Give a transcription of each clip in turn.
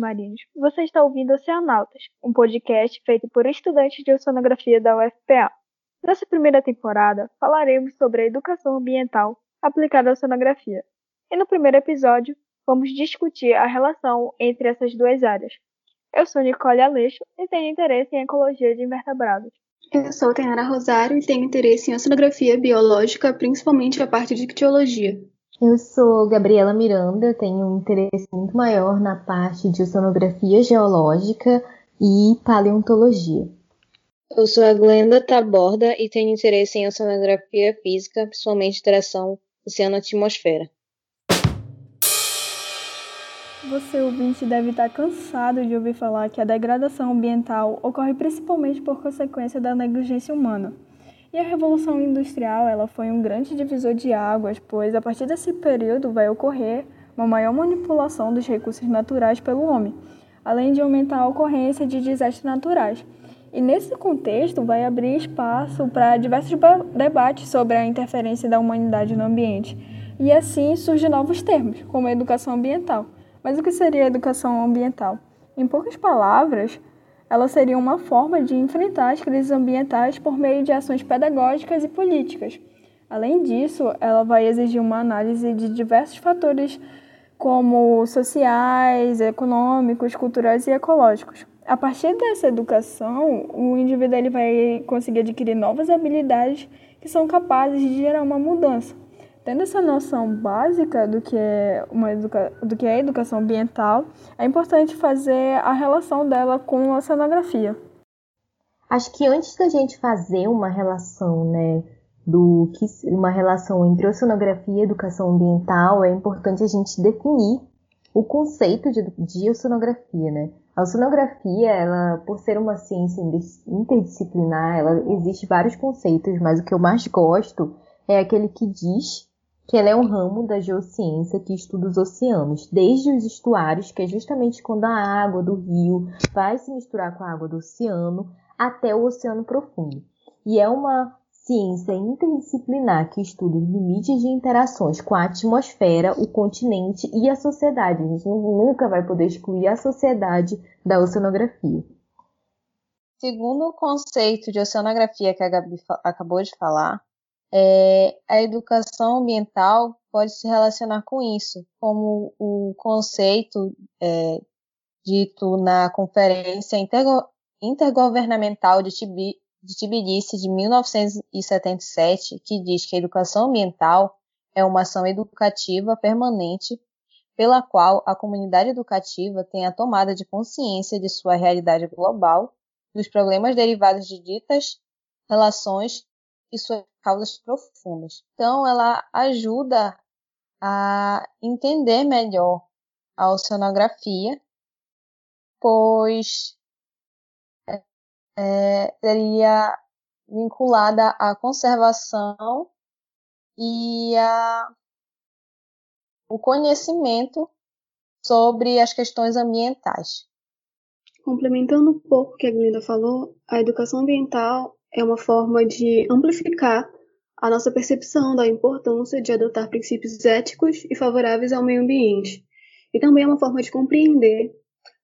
marinhos. Você está ouvindo Oceanautas, um podcast feito por estudantes de oceanografia da UFPA. Nessa primeira temporada, falaremos sobre a educação ambiental aplicada à oceanografia. E no primeiro episódio, vamos discutir a relação entre essas duas áreas. Eu sou Nicole Aleixo e tenho interesse em ecologia de invertebrados. Eu sou Tenara Rosário e tenho interesse em oceanografia biológica, principalmente a parte de ictiologia. Eu sou Gabriela Miranda, tenho um interesse muito maior na parte de oceanografia geológica e paleontologia. Eu sou a Glenda Taborda e tenho interesse em oceanografia física, principalmente interação oceano-atmosfera. Você, ouvinte, deve estar cansado de ouvir falar que a degradação ambiental ocorre principalmente por consequência da negligência humana. E a Revolução Industrial ela foi um grande divisor de águas, pois a partir desse período vai ocorrer uma maior manipulação dos recursos naturais pelo homem, além de aumentar a ocorrência de desastres naturais. E nesse contexto vai abrir espaço para diversos debates sobre a interferência da humanidade no ambiente. E assim surgem novos termos, como educação ambiental. Mas o que seria educação ambiental? Em poucas palavras, ela seria uma forma de enfrentar as crises ambientais por meio de ações pedagógicas e políticas. Além disso, ela vai exigir uma análise de diversos fatores como sociais, econômicos, culturais e ecológicos. A partir dessa educação, o indivíduo ele vai conseguir adquirir novas habilidades que são capazes de gerar uma mudança. Tendo essa noção básica do que é uma educa... do que é educação ambiental, é importante fazer a relação dela com a oceanografia. Acho que antes da gente fazer uma relação, né, do que uma relação entre oceanografia e educação ambiental, é importante a gente definir o conceito de, de oceanografia, né? A oceanografia, ela, por ser uma ciência interdisciplinar, ela existe vários conceitos, mas o que eu mais gosto é aquele que diz que ela é um ramo da geociência que estuda os oceanos, desde os estuários, que é justamente quando a água do rio vai se misturar com a água do oceano, até o oceano profundo. E é uma ciência interdisciplinar que estuda os limites de interações com a atmosfera, o continente e a sociedade. A gente nunca vai poder excluir a sociedade da oceanografia. Segundo o conceito de oceanografia que a Gabi acabou de falar, é, a educação ambiental pode se relacionar com isso, como o conceito é, dito na Conferência Intergo Intergovernamental de, Tibi de Tbilisi de 1977, que diz que a educação ambiental é uma ação educativa permanente pela qual a comunidade educativa tem a tomada de consciência de sua realidade global, dos problemas derivados de ditas relações e suas causas profundas. Então, ela ajuda a entender melhor a oceanografia, pois é, é, seria vinculada à conservação e a, o conhecimento sobre as questões ambientais. Complementando um pouco o que a Glenda falou, a educação ambiental é uma forma de amplificar a nossa percepção da importância de adotar princípios éticos e favoráveis ao meio ambiente. E também é uma forma de compreender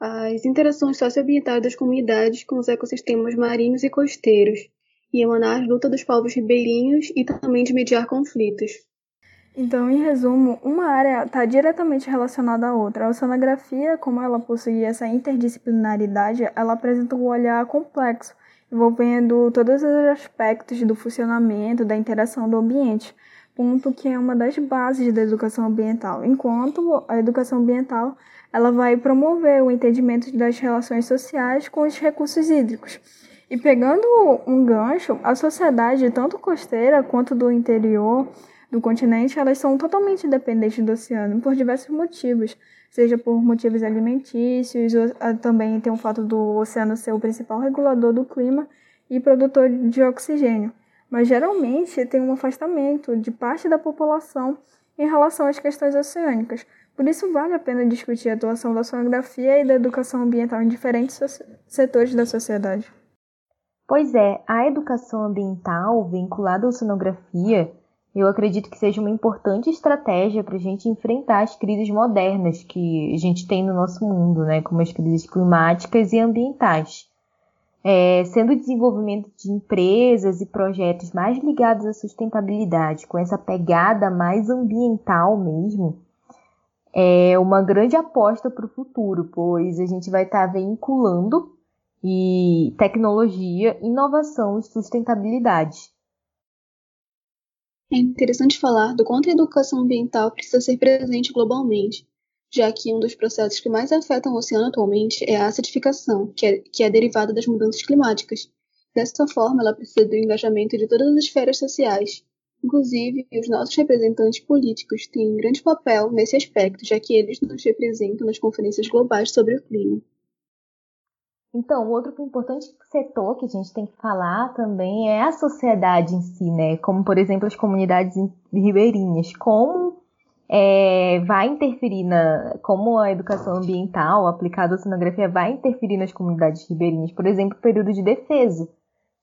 as interações socioambientais das comunidades com os ecossistemas marinhos e costeiros, e emanar a luta dos povos ribeirinhos e também de mediar conflitos. Então, em resumo, uma área está diretamente relacionada à outra. A oceanografia, como ela possui essa interdisciplinaridade, ela apresenta um olhar complexo envolvendo todos os aspectos do funcionamento, da interação do ambiente, ponto que é uma das bases da educação ambiental. Enquanto a educação ambiental ela vai promover o entendimento das relações sociais com os recursos hídricos. E pegando um gancho, a sociedade, tanto costeira quanto do interior do continente, elas são totalmente dependentes do oceano por diversos motivos seja por motivos alimentícios, ou, também tem o fato do oceano ser o principal regulador do clima e produtor de oxigênio. Mas geralmente tem um afastamento de parte da população em relação às questões oceânicas. Por isso vale a pena discutir a atuação da sonografia e da educação ambiental em diferentes setores da sociedade. Pois é, a educação ambiental vinculada à oceanografia eu acredito que seja uma importante estratégia para a gente enfrentar as crises modernas que a gente tem no nosso mundo, né, como as crises climáticas e ambientais. É, sendo o desenvolvimento de empresas e projetos mais ligados à sustentabilidade, com essa pegada mais ambiental mesmo, é uma grande aposta para o futuro, pois a gente vai estar tá vinculando e tecnologia, inovação e sustentabilidade. É interessante falar do quanto a educação ambiental precisa ser presente globalmente, já que um dos processos que mais afetam o oceano atualmente é a acidificação, que é, que é derivada das mudanças climáticas. Dessa forma, ela precisa do engajamento de todas as esferas sociais. Inclusive, os nossos representantes políticos têm um grande papel nesse aspecto, já que eles nos representam nas conferências globais sobre o clima. Então, outro importante setor que a gente tem que falar também é a sociedade em si, né? Como, por exemplo, as comunidades ribeirinhas. Como é, vai interferir na. Como a educação ambiental aplicada à oceanografia vai interferir nas comunidades ribeirinhas. Por exemplo, período de defeso.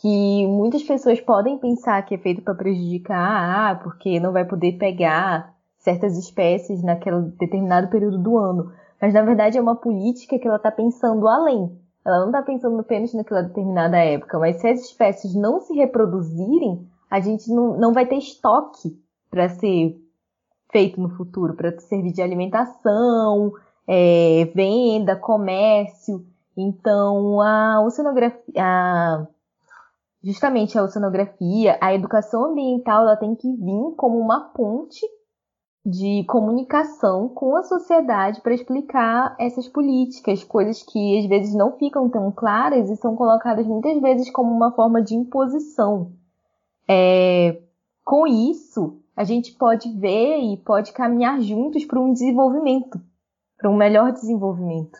Que muitas pessoas podem pensar que é feito para prejudicar, ah, porque não vai poder pegar certas espécies naquele determinado período do ano. Mas, na verdade, é uma política que ela está pensando além ela não está pensando apenas naquela determinada época, mas se as espécies não se reproduzirem, a gente não, não vai ter estoque para ser feito no futuro, para servir de alimentação, é, venda, comércio. Então, a oceanografia, a, justamente a oceanografia, a educação ambiental, ela tem que vir como uma ponte de comunicação com a sociedade para explicar essas políticas, coisas que às vezes não ficam tão claras e são colocadas muitas vezes como uma forma de imposição. É, com isso, a gente pode ver e pode caminhar juntos para um desenvolvimento, para um melhor desenvolvimento.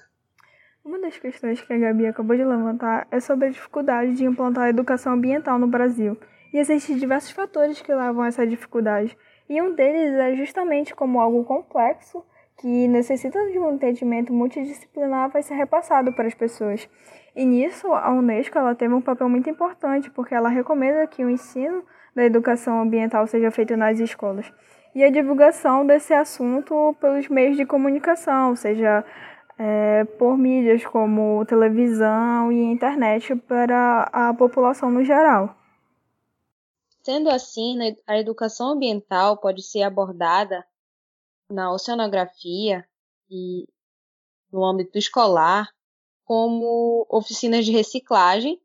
Uma das questões que a Gabi acabou de levantar é sobre a dificuldade de implantar a educação ambiental no Brasil. E existem diversos fatores que levam a essa dificuldade. E um deles é justamente como algo complexo que necessita de um entendimento multidisciplinar vai ser repassado para as pessoas. E nisso, a Unesco ela teve um papel muito importante, porque ela recomenda que o ensino da educação ambiental seja feito nas escolas. E a divulgação desse assunto pelos meios de comunicação, seja é, por mídias como televisão e internet para a população no geral. Sendo assim, a educação ambiental pode ser abordada na oceanografia e no âmbito escolar como oficinas de reciclagem,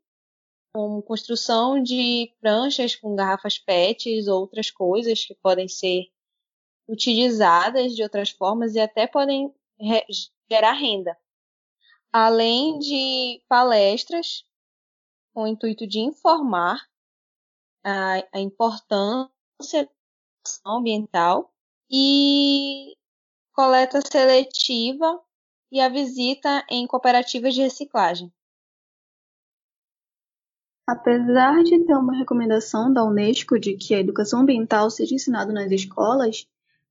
como construção de pranchas com garrafas PETs, outras coisas que podem ser utilizadas de outras formas e até podem gerar renda. Além de palestras com o intuito de informar a, a importância ambiental e coleta seletiva e a visita em cooperativas de reciclagem. Apesar de ter uma recomendação da Unesco de que a educação ambiental seja ensinada nas escolas,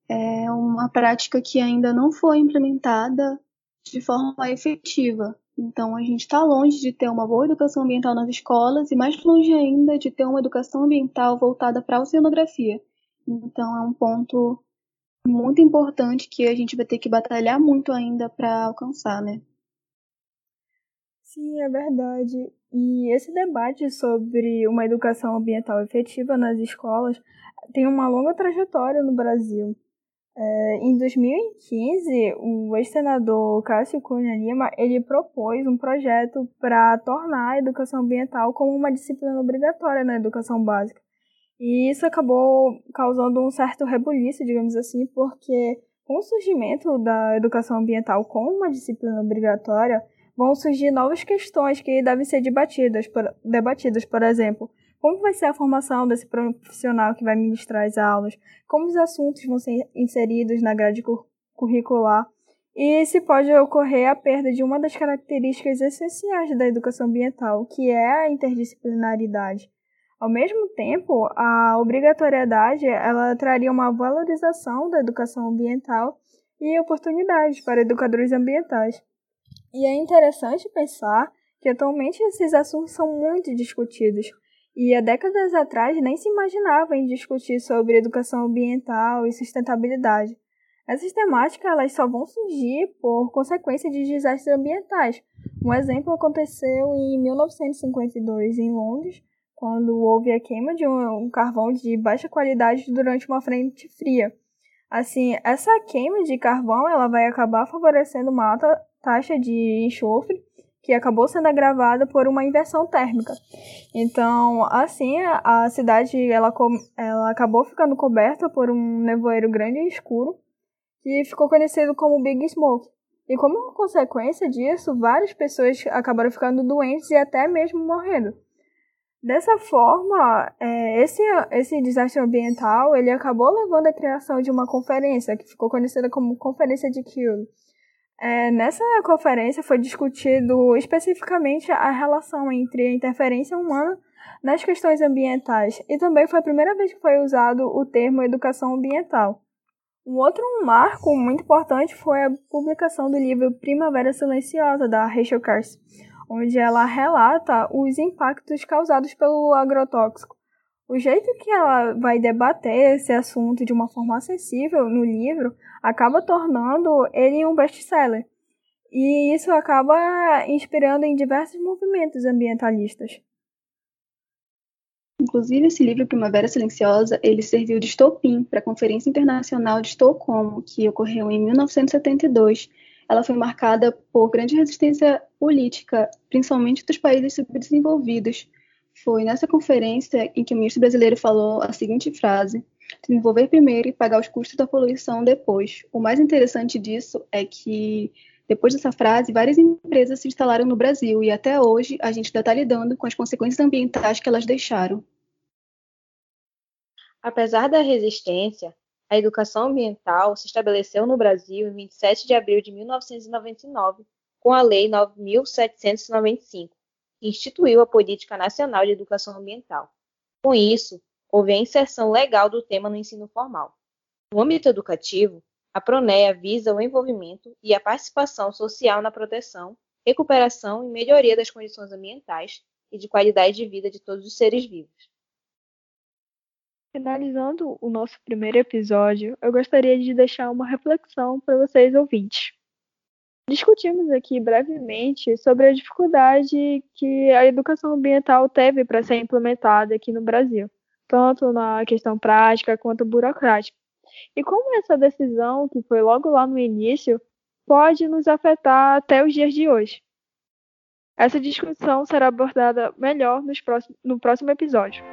é uma prática que ainda não foi implementada de forma efetiva. Então, a gente está longe de ter uma boa educação ambiental nas escolas e mais longe ainda de ter uma educação ambiental voltada para a oceanografia. Então, é um ponto muito importante que a gente vai ter que batalhar muito ainda para alcançar, né? Sim, é verdade. E esse debate sobre uma educação ambiental efetiva nas escolas tem uma longa trajetória no Brasil. É, em 2015, o ex-senador Cássio Cunha Lima ele propôs um projeto para tornar a educação ambiental como uma disciplina obrigatória na educação básica. E isso acabou causando um certo rebuliço, digamos assim, porque com o surgimento da educação ambiental como uma disciplina obrigatória, vão surgir novas questões que devem ser debatidas, por, debatidas, por exemplo, como vai ser a formação desse profissional que vai ministrar as aulas? Como os assuntos vão ser inseridos na grade curricular? E se pode ocorrer a perda de uma das características essenciais da educação ambiental, que é a interdisciplinaridade. Ao mesmo tempo, a obrigatoriedade ela traria uma valorização da educação ambiental e oportunidades para educadores ambientais. E é interessante pensar que atualmente esses assuntos são muito discutidos, E há décadas atrás nem se imaginava em discutir sobre educação ambiental e sustentabilidade. Essas temáticas elas só vão surgir por consequência de desastres ambientais. Um exemplo aconteceu em 1952 em Londres, quando houve a queima de um, carvão de baixa qualidade durante uma frente fria. Assim, essa queima de carvão ela vai acabar favorecendo uma alta taxa de enxofre, que acabou sendo agravada por uma inversão térmica. Então, assim, a cidade ela, ela acabou ficando coberta por um nevoeiro grande e escuro, que ficou conhecido como Big Smoke. E como consequência disso, várias pessoas acabaram ficando doentes e até mesmo morrendo. Dessa forma, é, esse, esse desastre ambiental ele acabou levando à criação de uma conferência que ficou conhecida como Conferência de Kew. É, nessa conferência foi discutido especificamente a relação entre a interferência humana nas questões ambientais e também foi a primeira vez que foi usado o termo educação ambiental. Um outro marco muito importante foi a publicação do livro Primavera Silenciosa da Rachel Carson, onde ela relata os impactos causados pelo agrotóxico. O jeito que ela vai debater esse assunto de uma forma acessível no livro acaba tornando ele um best-seller. E isso acaba inspirando em diversos movimentos ambientalistas. Inclusive, esse livro Primavera Silenciosa, ele serviu de estopim para a Conferência Internacional de Estocolmo, que ocorreu em 1972, ela foi marcada por grande resistência política, principalmente dos países subdesenvolvidos. Foi nessa conferência em que o ministro brasileiro falou a seguinte frase: desenvolver primeiro e pagar os custos da poluição depois. O mais interessante disso é que depois dessa frase, várias empresas se instalaram no Brasil e até hoje a gente ainda está lidando com as consequências ambientais que elas deixaram. Apesar da resistência, a educação ambiental se estabeleceu no Brasil em 27 de abril de 1999, com a Lei 9.795, que instituiu a Política Nacional de Educação Ambiental. Com isso, houve a inserção legal do tema no ensino formal. No âmbito educativo, a PRONEA visa o envolvimento e a participação social na proteção, recuperação e melhoria das condições ambientais e de qualidade de vida de todos os seres vivos. Finalizando o nosso primeiro episódio, eu gostaria de deixar uma reflexão para vocês ouvintes. Discutimos aqui brevemente sobre a dificuldade que a educação ambiental teve para ser implementada aqui no Brasil, tanto na questão prática quanto burocrática. E como essa decisão, que foi logo lá no início, pode nos afetar até os dias de hoje. Essa discussão será abordada melhor no próximo episódio.